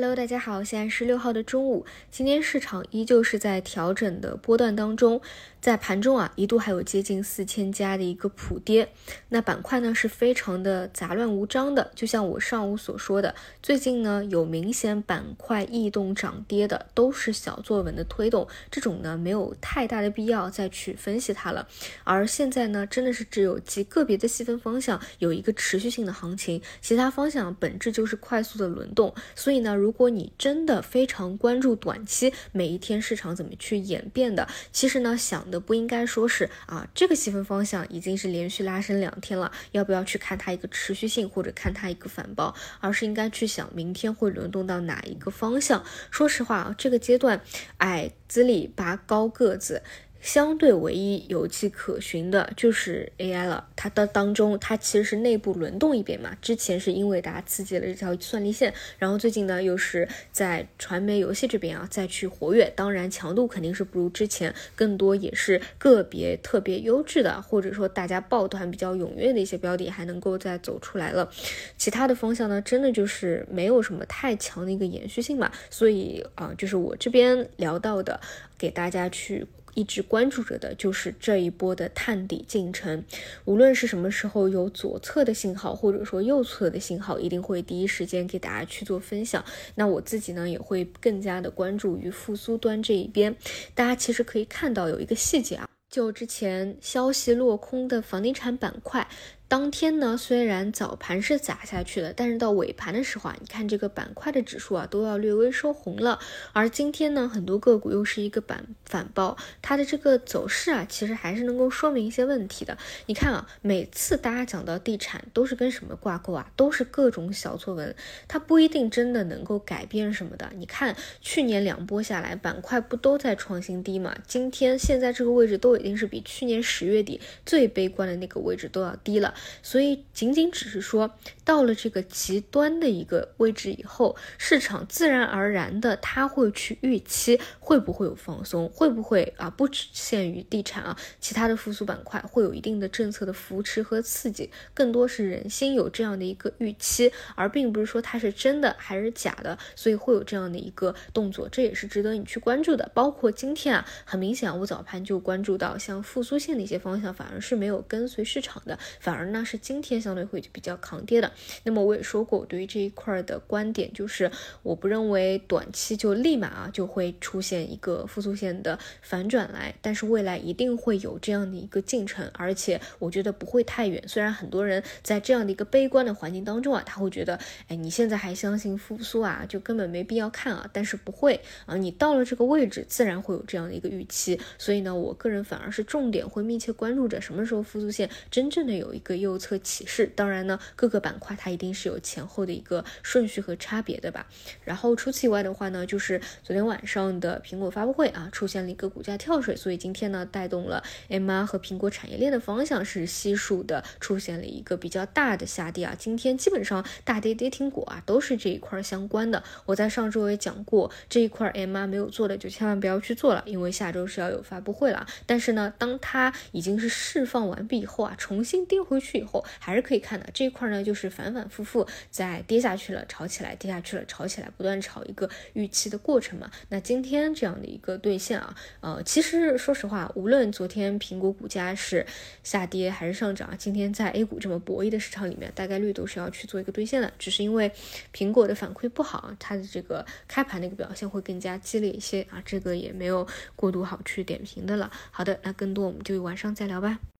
Hello，大家好，现在是六号的中午。今天市场依旧是在调整的波段当中，在盘中啊，一度还有接近四千家的一个普跌。那板块呢是非常的杂乱无章的，就像我上午所说的，最近呢有明显板块异动涨跌的，都是小作文的推动，这种呢没有太大的必要再去分析它了。而现在呢，真的是只有极个别的细分方向有一个持续性的行情，其他方向本质就是快速的轮动，所以呢。如如果你真的非常关注短期每一天市场怎么去演变的，其实呢想的不应该说是啊这个细分方向已经是连续拉升两天了，要不要去看它一个持续性或者看它一个反包，而是应该去想明天会轮动到哪一个方向。说实话啊，这个阶段矮资历拔高个子。相对唯一有迹可循的就是 AI 了，它的当中它其实是内部轮动一遍嘛。之前是英伟达刺激了这条算力线，然后最近呢又是在传媒游戏这边啊再去活跃，当然强度肯定是不如之前，更多也是个别特别优质的，或者说大家抱团比较踊跃的一些标的还能够再走出来了。其他的方向呢，真的就是没有什么太强的一个延续性嘛。所以啊，就是我这边聊到的，给大家去。一直关注着的就是这一波的探底进程，无论是什么时候有左侧的信号，或者说右侧的信号，一定会第一时间给大家去做分享。那我自己呢，也会更加的关注于复苏端这一边。大家其实可以看到有一个细节啊，就之前消息落空的房地产板块。当天呢，虽然早盘是砸下去了，但是到尾盘的时候啊，你看这个板块的指数啊，都要略微收红了。而今天呢，很多个股又是一个板反包，它的这个走势啊，其实还是能够说明一些问题的。你看啊，每次大家讲到地产，都是跟什么挂钩啊？都是各种小作文，它不一定真的能够改变什么的。你看去年两波下来，板块不都在创新低嘛？今天现在这个位置都已经是比去年十月底最悲观的那个位置都要低了。所以，仅仅只是说到了这个极端的一个位置以后，市场自然而然的他会去预期会不会有放松，会不会啊不只限于地产啊，其他的复苏板块会有一定的政策的扶持和刺激，更多是人心有这样的一个预期，而并不是说它是真的还是假的，所以会有这样的一个动作，这也是值得你去关注的。包括今天啊，很明显我早盘就关注到像复苏性的一些方向，反而是没有跟随市场的，反而。那是今天相对会比较抗跌的。那么我也说过，我对于这一块的观点就是，我不认为短期就立马啊就会出现一个复苏线的反转来，但是未来一定会有这样的一个进程，而且我觉得不会太远。虽然很多人在这样的一个悲观的环境当中啊，他会觉得，哎，你现在还相信复苏啊，就根本没必要看啊。但是不会啊，你到了这个位置，自然会有这样的一个预期。所以呢，我个人反而是重点会密切关注着什么时候复苏线真正的有一个。右侧启示，当然呢，各个板块它一定是有前后的一个顺序和差别的吧。然后除此以外的话呢，就是昨天晚上的苹果发布会啊，出现了一个股价跳水，所以今天呢，带动了 MR 和苹果产业链的方向是悉数的出现了一个比较大的下跌啊。今天基本上大跌跌停股啊，都是这一块相关的。我在上周也讲过，这一块 MR 没有做的就千万不要去做了，因为下周是要有发布会了。但是呢，当它已经是释放完毕以后啊，重新跌回去。去以后还是可以看的这一块呢，就是反反复复在跌下去了，炒起来，跌下去了，炒起来，不断炒一个预期的过程嘛。那今天这样的一个兑现啊，呃，其实说实话，无论昨天苹果股价是下跌还是上涨，今天在 A 股这么博弈的市场里面，大概率都是要去做一个兑现的。只是因为苹果的反馈不好，它的这个开盘的一个表现会更加激烈一些啊，这个也没有过度好去点评的了。好的，那更多我们就晚上再聊吧。